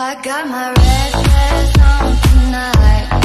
I got my red dress on tonight.